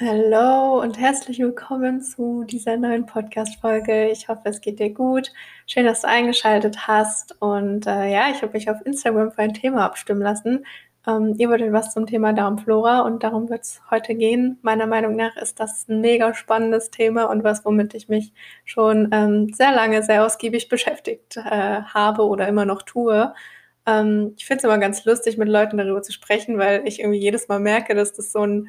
Hallo und herzlich willkommen zu dieser neuen Podcast-Folge. Ich hoffe, es geht dir gut. Schön, dass du eingeschaltet hast. Und äh, ja, ich habe mich auf Instagram für ein Thema abstimmen lassen. Ähm, ihr wolltet was zum Thema Darmflora und darum wird es heute gehen. Meiner Meinung nach ist das ein mega spannendes Thema und was, womit ich mich schon ähm, sehr lange, sehr ausgiebig beschäftigt äh, habe oder immer noch tue. Ähm, ich finde es immer ganz lustig, mit Leuten darüber zu sprechen, weil ich irgendwie jedes Mal merke, dass das so ein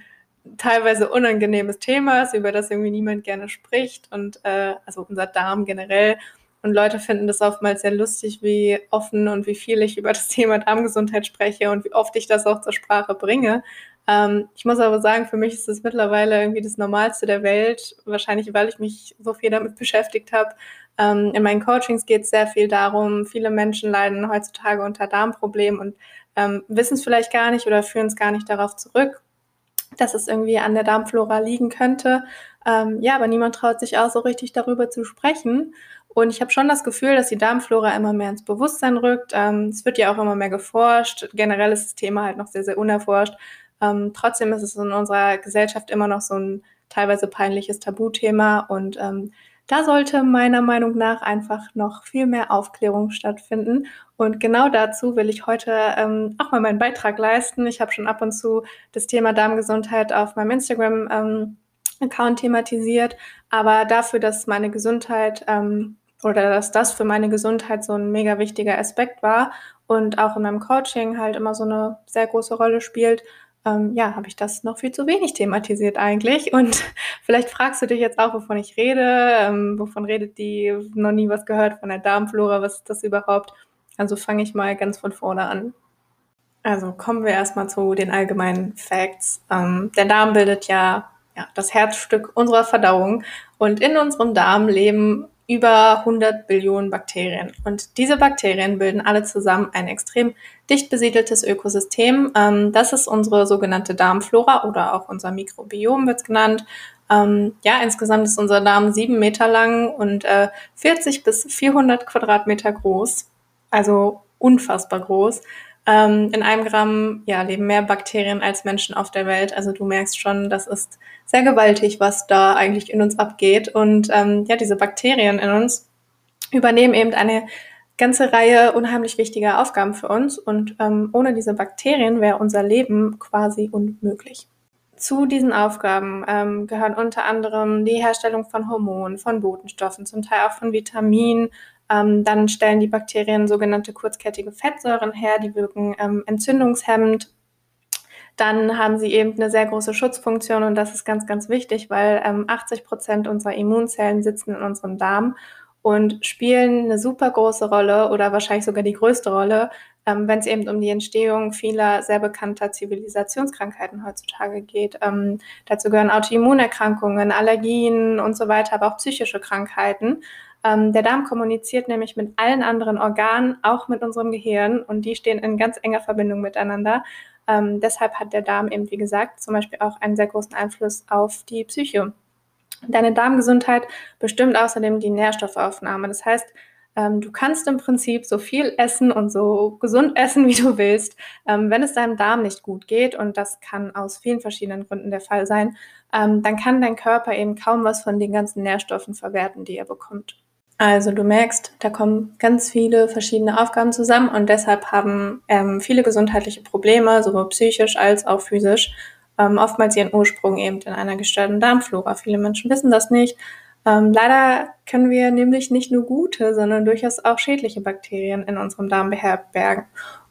teilweise unangenehmes Thema ist, über das irgendwie niemand gerne spricht und äh, also unser Darm generell. Und Leute finden das oftmals sehr lustig, wie offen und wie viel ich über das Thema Darmgesundheit spreche und wie oft ich das auch zur Sprache bringe. Ähm, ich muss aber sagen, für mich ist das mittlerweile irgendwie das Normalste der Welt, wahrscheinlich weil ich mich so viel damit beschäftigt habe. Ähm, in meinen Coachings geht es sehr viel darum, viele Menschen leiden heutzutage unter Darmproblemen und ähm, wissen es vielleicht gar nicht oder führen es gar nicht darauf zurück dass es irgendwie an der Darmflora liegen könnte. Ähm, ja, aber niemand traut sich auch so richtig darüber zu sprechen. Und ich habe schon das Gefühl, dass die Darmflora immer mehr ins Bewusstsein rückt. Ähm, es wird ja auch immer mehr geforscht. Generell ist das Thema halt noch sehr, sehr unerforscht. Ähm, trotzdem ist es in unserer Gesellschaft immer noch so ein teilweise peinliches Tabuthema. Und ähm, da sollte meiner Meinung nach einfach noch viel mehr Aufklärung stattfinden. Und genau dazu will ich heute ähm, auch mal meinen Beitrag leisten. Ich habe schon ab und zu das Thema Darmgesundheit auf meinem Instagram-Account ähm, thematisiert. Aber dafür, dass meine Gesundheit ähm, oder dass das für meine Gesundheit so ein mega wichtiger Aspekt war und auch in meinem Coaching halt immer so eine sehr große Rolle spielt, ähm, ja, habe ich das noch viel zu wenig thematisiert eigentlich. Und vielleicht fragst du dich jetzt auch, wovon ich rede, ähm, wovon redet die, noch nie was gehört von der Darmflora, was ist das überhaupt? Also fange ich mal ganz von vorne an. Also kommen wir erstmal zu den allgemeinen Facts. Ähm, der Darm bildet ja, ja das Herzstück unserer Verdauung und in unserem Darm leben über 100 Billionen Bakterien. Und diese Bakterien bilden alle zusammen ein extrem dicht besiedeltes Ökosystem. Ähm, das ist unsere sogenannte Darmflora oder auch unser Mikrobiom wird es genannt. Ähm, ja, insgesamt ist unser Darm sieben Meter lang und äh, 40 bis 400 Quadratmeter groß. Also unfassbar groß. Ähm, in einem Gramm ja, leben mehr Bakterien als Menschen auf der Welt. Also du merkst schon, das ist sehr gewaltig, was da eigentlich in uns abgeht. Und ähm, ja, diese Bakterien in uns übernehmen eben eine ganze Reihe unheimlich wichtiger Aufgaben für uns. Und ähm, ohne diese Bakterien wäre unser Leben quasi unmöglich. Zu diesen Aufgaben ähm, gehören unter anderem die Herstellung von Hormonen, von Botenstoffen, zum Teil auch von Vitaminen, ähm, dann stellen die Bakterien sogenannte kurzkettige Fettsäuren her, die wirken ähm, entzündungshemmend. Dann haben sie eben eine sehr große Schutzfunktion und das ist ganz, ganz wichtig, weil ähm, 80 Prozent unserer Immunzellen sitzen in unserem Darm und spielen eine super große Rolle oder wahrscheinlich sogar die größte Rolle, ähm, wenn es eben um die Entstehung vieler sehr bekannter Zivilisationskrankheiten heutzutage geht. Ähm, dazu gehören Autoimmunerkrankungen, Allergien und so weiter, aber auch psychische Krankheiten. Ähm, der Darm kommuniziert nämlich mit allen anderen Organen, auch mit unserem Gehirn, und die stehen in ganz enger Verbindung miteinander. Ähm, deshalb hat der Darm eben, wie gesagt, zum Beispiel auch einen sehr großen Einfluss auf die Psyche. Deine Darmgesundheit bestimmt außerdem die Nährstoffaufnahme. Das heißt, ähm, du kannst im Prinzip so viel essen und so gesund essen, wie du willst. Ähm, wenn es deinem Darm nicht gut geht, und das kann aus vielen verschiedenen Gründen der Fall sein, ähm, dann kann dein Körper eben kaum was von den ganzen Nährstoffen verwerten, die er bekommt. Also du merkst, da kommen ganz viele verschiedene Aufgaben zusammen und deshalb haben ähm, viele gesundheitliche Probleme, sowohl psychisch als auch physisch, ähm, oftmals ihren Ursprung eben in einer gestörten Darmflora. Viele Menschen wissen das nicht. Ähm, leider können wir nämlich nicht nur gute, sondern durchaus auch schädliche Bakterien in unserem Darm beherbergen.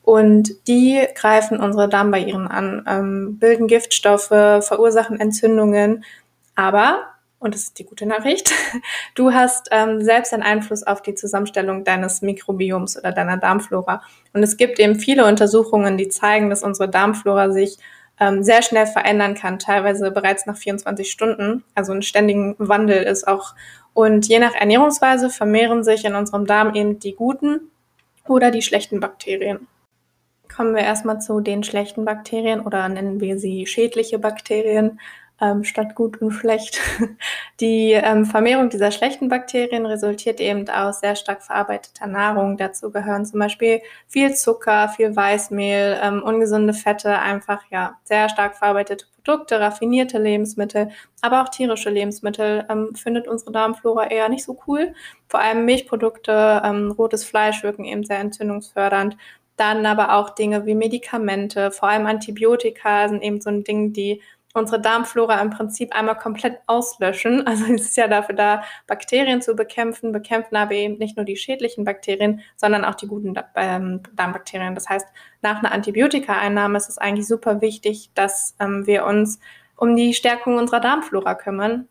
Und die greifen unsere Darmbarrieren an, ähm, bilden Giftstoffe, verursachen Entzündungen. Aber und das ist die gute Nachricht, du hast ähm, selbst einen Einfluss auf die Zusammenstellung deines Mikrobioms oder deiner Darmflora. Und es gibt eben viele Untersuchungen, die zeigen, dass unsere Darmflora sich ähm, sehr schnell verändern kann, teilweise bereits nach 24 Stunden, also ein ständigen Wandel ist auch. Und je nach Ernährungsweise vermehren sich in unserem Darm eben die guten oder die schlechten Bakterien. Kommen wir erstmal zu den schlechten Bakterien oder nennen wir sie schädliche Bakterien. Ähm, statt gut und schlecht. Die ähm, Vermehrung dieser schlechten Bakterien resultiert eben aus sehr stark verarbeiteter Nahrung. Dazu gehören zum Beispiel viel Zucker, viel Weißmehl, ähm, ungesunde Fette, einfach ja sehr stark verarbeitete Produkte, raffinierte Lebensmittel, aber auch tierische Lebensmittel ähm, findet unsere Darmflora eher nicht so cool. Vor allem Milchprodukte, ähm, rotes Fleisch wirken eben sehr entzündungsfördernd. Dann aber auch Dinge wie Medikamente, vor allem Antibiotika sind eben so ein Ding, die unsere Darmflora im Prinzip einmal komplett auslöschen. Also es ist ja dafür da, Bakterien zu bekämpfen, bekämpfen aber eben nicht nur die schädlichen Bakterien, sondern auch die guten ähm, Darmbakterien. Das heißt, nach einer Antibiotika-Einnahme ist es eigentlich super wichtig, dass ähm, wir uns um die Stärkung unserer Darmflora kümmern.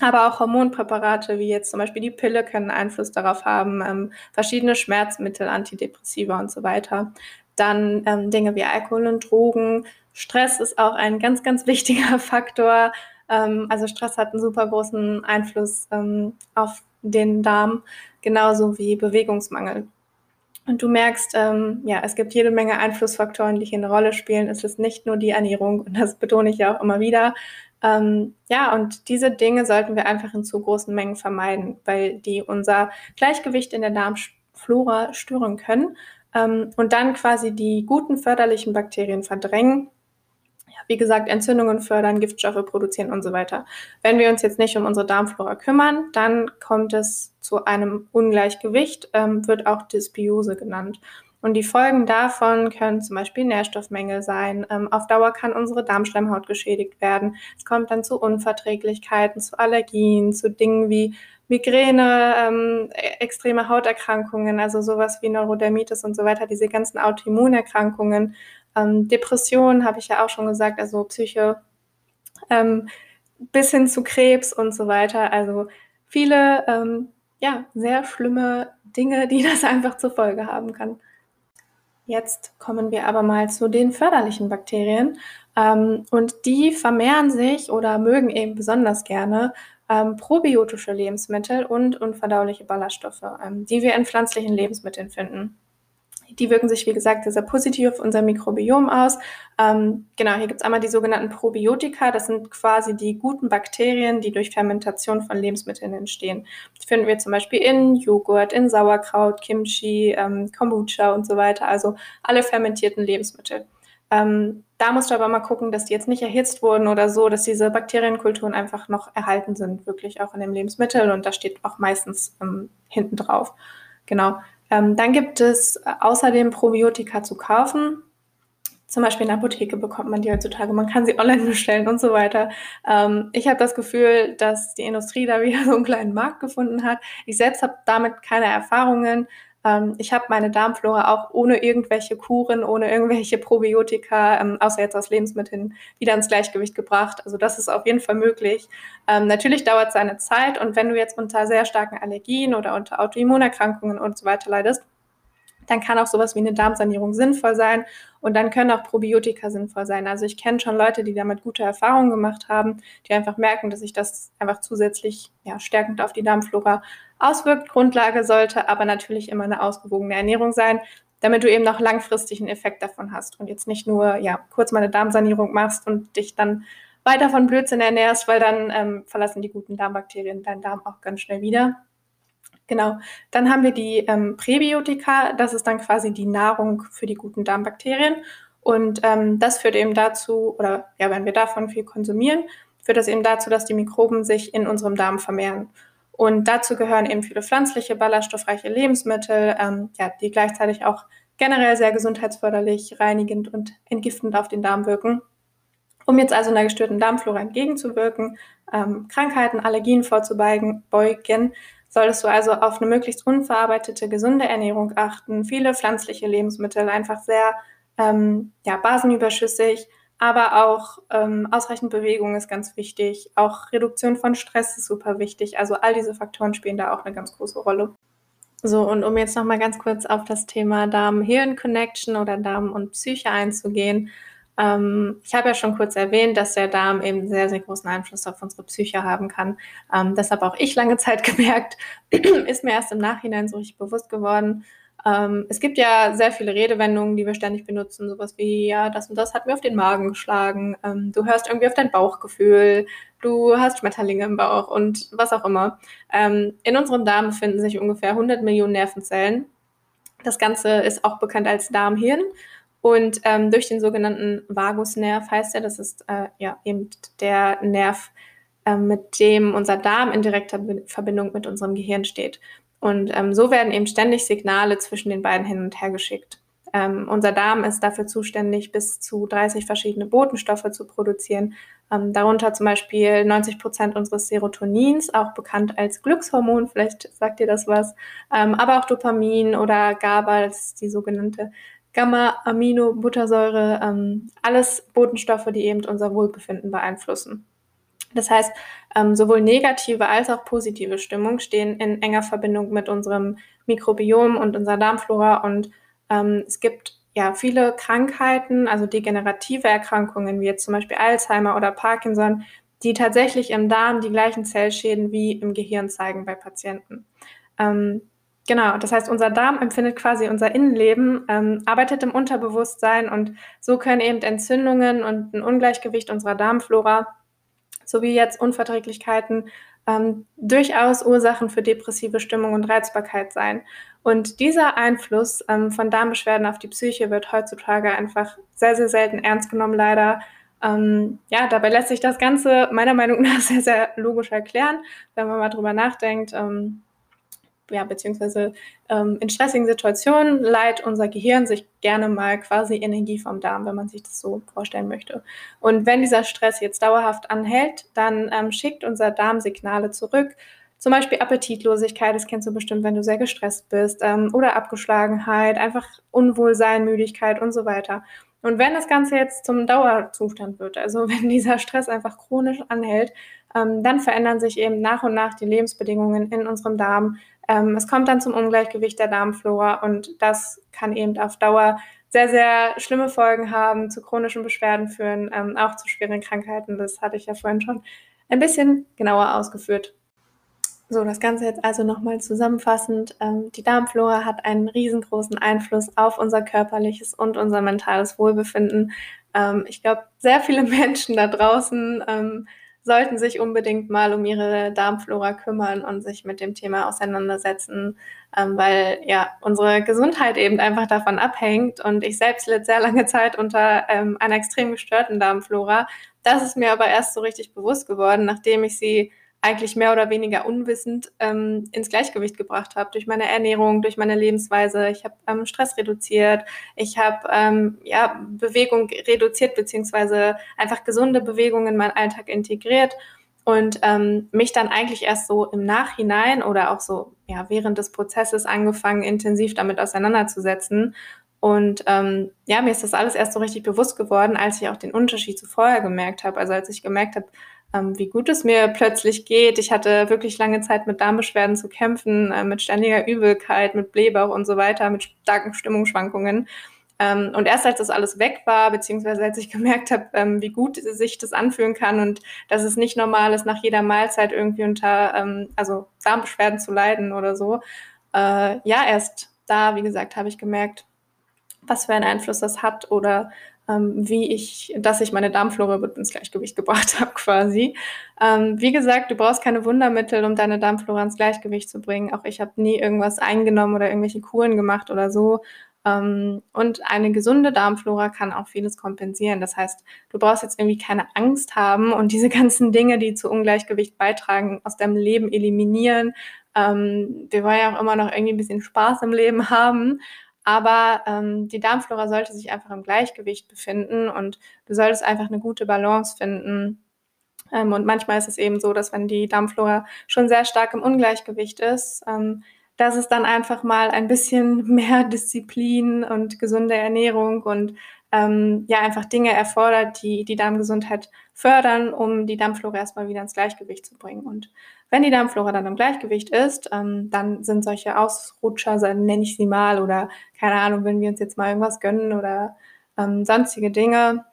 Aber auch Hormonpräparate wie jetzt zum Beispiel die Pille können Einfluss darauf haben, ähm, verschiedene Schmerzmittel, Antidepressiva und so weiter. Dann ähm, Dinge wie Alkohol und Drogen, Stress ist auch ein ganz, ganz wichtiger Faktor. Ähm, also Stress hat einen super großen Einfluss ähm, auf den Darm, genauso wie Bewegungsmangel. Und du merkst, ähm, ja, es gibt jede Menge Einflussfaktoren, die hier eine Rolle spielen. Es ist nicht nur die Ernährung und das betone ich ja auch immer wieder. Ähm, ja, und diese Dinge sollten wir einfach in zu großen Mengen vermeiden, weil die unser Gleichgewicht in der Darmflora stören können ähm, und dann quasi die guten förderlichen Bakterien verdrängen wie gesagt, Entzündungen fördern, Giftstoffe produzieren und so weiter. Wenn wir uns jetzt nicht um unsere Darmflora kümmern, dann kommt es zu einem Ungleichgewicht, ähm, wird auch Dysbiose genannt. Und die Folgen davon können zum Beispiel Nährstoffmängel sein. Ähm, auf Dauer kann unsere Darmschleimhaut geschädigt werden. Es kommt dann zu Unverträglichkeiten, zu Allergien, zu Dingen wie Migräne, ähm, e-, extreme Hauterkrankungen, also sowas wie Neurodermitis und so weiter, diese ganzen Autoimmunerkrankungen ähm, Depressionen habe ich ja auch schon gesagt, also Psyche, ähm, bis hin zu Krebs und so weiter. Also viele, ähm, ja, sehr schlimme Dinge, die das einfach zur Folge haben kann. Jetzt kommen wir aber mal zu den förderlichen Bakterien. Ähm, und die vermehren sich oder mögen eben besonders gerne ähm, probiotische Lebensmittel und unverdauliche Ballaststoffe, ähm, die wir in pflanzlichen Lebensmitteln finden. Die wirken sich, wie gesagt, sehr, positiv auf unser Mikrobiom aus. Ähm, genau, hier gibt es einmal die sogenannten Probiotika. Das sind quasi die guten Bakterien, die durch Fermentation von Lebensmitteln entstehen. Die finden wir zum Beispiel in Joghurt, in Sauerkraut, Kimchi, ähm, Kombucha und so weiter. Also alle fermentierten Lebensmittel. Ähm, da musst du aber mal gucken, dass die jetzt nicht erhitzt wurden oder so, dass diese Bakterienkulturen einfach noch erhalten sind, wirklich auch in dem Lebensmittel. Und da steht auch meistens ähm, hinten drauf. Genau. Ähm, dann gibt es äh, außerdem Probiotika zu kaufen. Zum Beispiel in der Apotheke bekommt man die heutzutage, man kann sie online bestellen und so weiter. Ähm, ich habe das Gefühl, dass die Industrie da wieder so einen kleinen Markt gefunden hat. Ich selbst habe damit keine Erfahrungen, ähm, ich habe meine Darmflora auch ohne irgendwelche Kuren, ohne irgendwelche Probiotika, ähm, außer jetzt aus Lebensmitteln, wieder ins Gleichgewicht gebracht. Also das ist auf jeden Fall möglich. Ähm, natürlich dauert es eine Zeit und wenn du jetzt unter sehr starken Allergien oder unter Autoimmunerkrankungen und so weiter leidest, dann kann auch sowas wie eine Darmsanierung sinnvoll sein und dann können auch Probiotika sinnvoll sein. Also ich kenne schon Leute, die damit gute Erfahrungen gemacht haben, die einfach merken, dass sich das einfach zusätzlich ja, stärkend auf die Darmflora auswirkt. Grundlage sollte aber natürlich immer eine ausgewogene Ernährung sein, damit du eben noch langfristig einen Effekt davon hast und jetzt nicht nur ja, kurz mal eine Darmsanierung machst und dich dann weiter von Blödsinn ernährst, weil dann ähm, verlassen die guten Darmbakterien deinen Darm auch ganz schnell wieder. Genau. Dann haben wir die ähm, Präbiotika. Das ist dann quasi die Nahrung für die guten Darmbakterien. Und ähm, das führt eben dazu, oder ja, wenn wir davon viel konsumieren, führt das eben dazu, dass die Mikroben sich in unserem Darm vermehren. Und dazu gehören eben viele pflanzliche, ballaststoffreiche Lebensmittel, ähm, ja, die gleichzeitig auch generell sehr gesundheitsförderlich, reinigend und entgiftend auf den Darm wirken. Um jetzt also einer gestörten Darmflora entgegenzuwirken, ähm, Krankheiten, Allergien vorzubeugen, solltest du also auf eine möglichst unverarbeitete, gesunde Ernährung achten, viele pflanzliche Lebensmittel, einfach sehr ähm, ja, basenüberschüssig, aber auch ähm, ausreichend Bewegung ist ganz wichtig. Auch Reduktion von Stress ist super wichtig. Also all diese Faktoren spielen da auch eine ganz große Rolle. So, und um jetzt nochmal ganz kurz auf das Thema Darm-Hirn-Connection oder Darm und Psyche einzugehen, ähm, ich habe ja schon kurz erwähnt, dass der Darm eben sehr, sehr großen Einfluss auf unsere Psyche haben kann. Ähm, das habe auch ich lange Zeit gemerkt, ist mir erst im Nachhinein so richtig bewusst geworden. Ähm, es gibt ja sehr viele Redewendungen, die wir ständig benutzen, sowas wie, ja, das und das hat mir auf den Magen geschlagen, ähm, du hörst irgendwie auf dein Bauchgefühl, du hast Schmetterlinge im Bauch und was auch immer. Ähm, in unserem Darm befinden sich ungefähr 100 Millionen Nervenzellen. Das Ganze ist auch bekannt als Darmhirn. Und ähm, durch den sogenannten Vagusnerv heißt er, das ist äh, ja eben der Nerv, äh, mit dem unser Darm in direkter Verbindung mit unserem Gehirn steht. Und ähm, so werden eben ständig Signale zwischen den beiden hin und her geschickt. Ähm, unser Darm ist dafür zuständig, bis zu 30 verschiedene Botenstoffe zu produzieren. Ähm, darunter zum Beispiel 90 Prozent unseres Serotonins, auch bekannt als Glückshormon, vielleicht sagt ihr das was, ähm, aber auch Dopamin oder GABA, das ist die sogenannte Gamma-Aminobuttersäure, ähm, alles Botenstoffe, die eben unser Wohlbefinden beeinflussen. Das heißt, ähm, sowohl negative als auch positive Stimmung stehen in enger Verbindung mit unserem Mikrobiom und unserer Darmflora. Und ähm, es gibt ja viele Krankheiten, also degenerative Erkrankungen wie jetzt zum Beispiel Alzheimer oder Parkinson, die tatsächlich im Darm die gleichen Zellschäden wie im Gehirn zeigen bei Patienten. Ähm, genau, das heißt, unser Darm empfindet quasi unser Innenleben, ähm, arbeitet im Unterbewusstsein und so können eben Entzündungen und ein Ungleichgewicht unserer Darmflora sowie jetzt Unverträglichkeiten ähm, durchaus Ursachen für depressive Stimmung und Reizbarkeit sein. Und dieser Einfluss ähm, von Darmbeschwerden auf die Psyche wird heutzutage einfach sehr, sehr selten ernst genommen, leider. Ähm, ja, dabei lässt sich das Ganze meiner Meinung nach sehr, sehr logisch erklären, wenn man mal drüber nachdenkt. Ähm, ja, beziehungsweise ähm, in stressigen Situationen leiht unser Gehirn sich gerne mal quasi Energie vom Darm, wenn man sich das so vorstellen möchte. Und wenn dieser Stress jetzt dauerhaft anhält, dann ähm, schickt unser Darm Signale zurück. Zum Beispiel Appetitlosigkeit, das kennst du bestimmt, wenn du sehr gestresst bist, ähm, oder Abgeschlagenheit, einfach Unwohlsein, Müdigkeit und so weiter. Und wenn das Ganze jetzt zum Dauerzustand wird, also wenn dieser Stress einfach chronisch anhält, ähm, dann verändern sich eben nach und nach die Lebensbedingungen in unserem Darm. Ähm, es kommt dann zum Ungleichgewicht der Darmflora und das kann eben auf Dauer sehr, sehr schlimme Folgen haben, zu chronischen Beschwerden führen, ähm, auch zu schweren Krankheiten. Das hatte ich ja vorhin schon ein bisschen genauer ausgeführt. So, das Ganze jetzt also nochmal zusammenfassend. Ähm, die Darmflora hat einen riesengroßen Einfluss auf unser körperliches und unser mentales Wohlbefinden. Ähm, ich glaube, sehr viele Menschen da draußen ähm, sollten sich unbedingt mal um ihre Darmflora kümmern und sich mit dem Thema auseinandersetzen, ähm, weil ja unsere Gesundheit eben einfach davon abhängt. Und ich selbst litt sehr lange Zeit unter ähm, einer extrem gestörten Darmflora. Das ist mir aber erst so richtig bewusst geworden, nachdem ich sie eigentlich mehr oder weniger unwissend ähm, ins Gleichgewicht gebracht habe durch meine Ernährung, durch meine Lebensweise. Ich habe ähm, Stress reduziert, ich habe ähm, ja, Bewegung reduziert beziehungsweise einfach gesunde Bewegung in meinen Alltag integriert und ähm, mich dann eigentlich erst so im Nachhinein oder auch so ja während des Prozesses angefangen intensiv damit auseinanderzusetzen und ähm, ja, mir ist das alles erst so richtig bewusst geworden, als ich auch den Unterschied zu vorher gemerkt habe. Also als ich gemerkt habe, ähm, wie gut es mir plötzlich geht. Ich hatte wirklich lange Zeit mit Darmbeschwerden zu kämpfen, äh, mit ständiger Übelkeit, mit Blähbauch und so weiter, mit starken Stimmungsschwankungen. Ähm, und erst als das alles weg war, beziehungsweise als ich gemerkt habe, ähm, wie gut sich das anfühlen kann und dass es nicht normal ist, nach jeder Mahlzeit irgendwie unter, ähm, also Darmbeschwerden zu leiden oder so, äh, ja, erst da, wie gesagt, habe ich gemerkt, was für einen Einfluss das hat oder ähm, wie ich, dass ich meine Darmflora ins Gleichgewicht gebracht habe quasi. Ähm, wie gesagt, du brauchst keine Wundermittel, um deine Darmflora ins Gleichgewicht zu bringen. Auch ich habe nie irgendwas eingenommen oder irgendwelche Kuren gemacht oder so. Ähm, und eine gesunde Darmflora kann auch vieles kompensieren. Das heißt, du brauchst jetzt irgendwie keine Angst haben und diese ganzen Dinge, die zu Ungleichgewicht beitragen, aus deinem Leben eliminieren. Ähm, wir wollen ja auch immer noch irgendwie ein bisschen Spaß im Leben haben. Aber ähm, die Darmflora sollte sich einfach im Gleichgewicht befinden und du solltest einfach eine gute Balance finden. Ähm, und manchmal ist es eben so, dass wenn die Darmflora schon sehr stark im Ungleichgewicht ist, ähm, dass es dann einfach mal ein bisschen mehr Disziplin und gesunde Ernährung und ähm, ja einfach Dinge erfordert, die die Darmgesundheit fördern, um die Darmflora erstmal wieder ins Gleichgewicht zu bringen. Und wenn die Darmflora dann im Gleichgewicht ist, ähm, dann sind solche Ausrutscher, nenne ich sie mal, oder keine Ahnung, wenn wir uns jetzt mal irgendwas gönnen oder ähm, sonstige Dinge,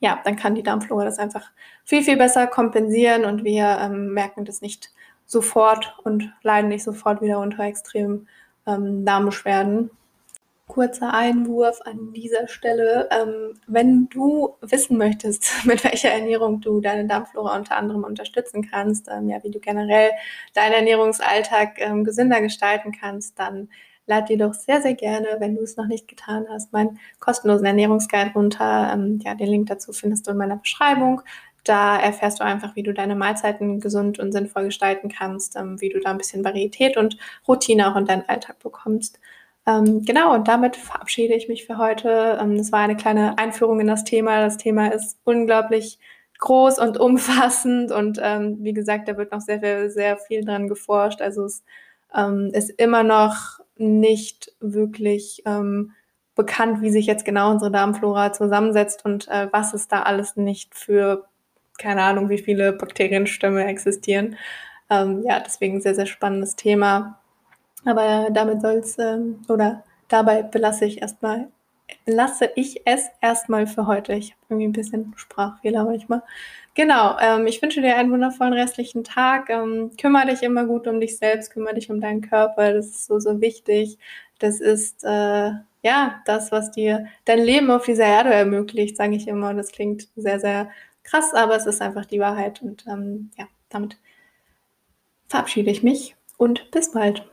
ja, dann kann die Darmflora das einfach viel, viel besser kompensieren und wir ähm, merken das nicht sofort und leiden nicht sofort wieder unter extremen ähm, Darmbeschwerden. Kurzer Einwurf an dieser Stelle. Ähm, wenn du wissen möchtest, mit welcher Ernährung du deine Darmflora unter anderem unterstützen kannst, ähm, ja, wie du generell deinen Ernährungsalltag ähm, gesünder gestalten kannst, dann lad dir doch sehr, sehr gerne, wenn du es noch nicht getan hast, meinen kostenlosen Ernährungsguide runter. Ähm, ja, den Link dazu findest du in meiner Beschreibung. Da erfährst du einfach, wie du deine Mahlzeiten gesund und sinnvoll gestalten kannst, ähm, wie du da ein bisschen Varietät und Routine auch in deinen Alltag bekommst. Ähm, genau, und damit verabschiede ich mich für heute. Ähm, das war eine kleine Einführung in das Thema. Das Thema ist unglaublich groß und umfassend und ähm, wie gesagt, da wird noch sehr, sehr, sehr viel dran geforscht. Also es ähm, ist immer noch nicht wirklich ähm, bekannt, wie sich jetzt genau unsere Darmflora zusammensetzt und äh, was es da alles nicht für, keine Ahnung, wie viele Bakterienstämme existieren. Ähm, ja, deswegen sehr, sehr spannendes Thema. Aber damit soll es, ähm, oder dabei belasse ich erstmal, lasse ich es erstmal für heute. Ich habe irgendwie ein bisschen Sprachfehler manchmal. Genau, ähm, ich wünsche dir einen wundervollen restlichen Tag. Ähm, kümmere dich immer gut um dich selbst, kümmere dich um deinen Körper. Das ist so, so wichtig. Das ist äh, ja das, was dir dein Leben auf dieser Erde ermöglicht, sage ich immer. Das klingt sehr, sehr krass, aber es ist einfach die Wahrheit. Und ähm, ja, damit verabschiede ich mich und bis bald.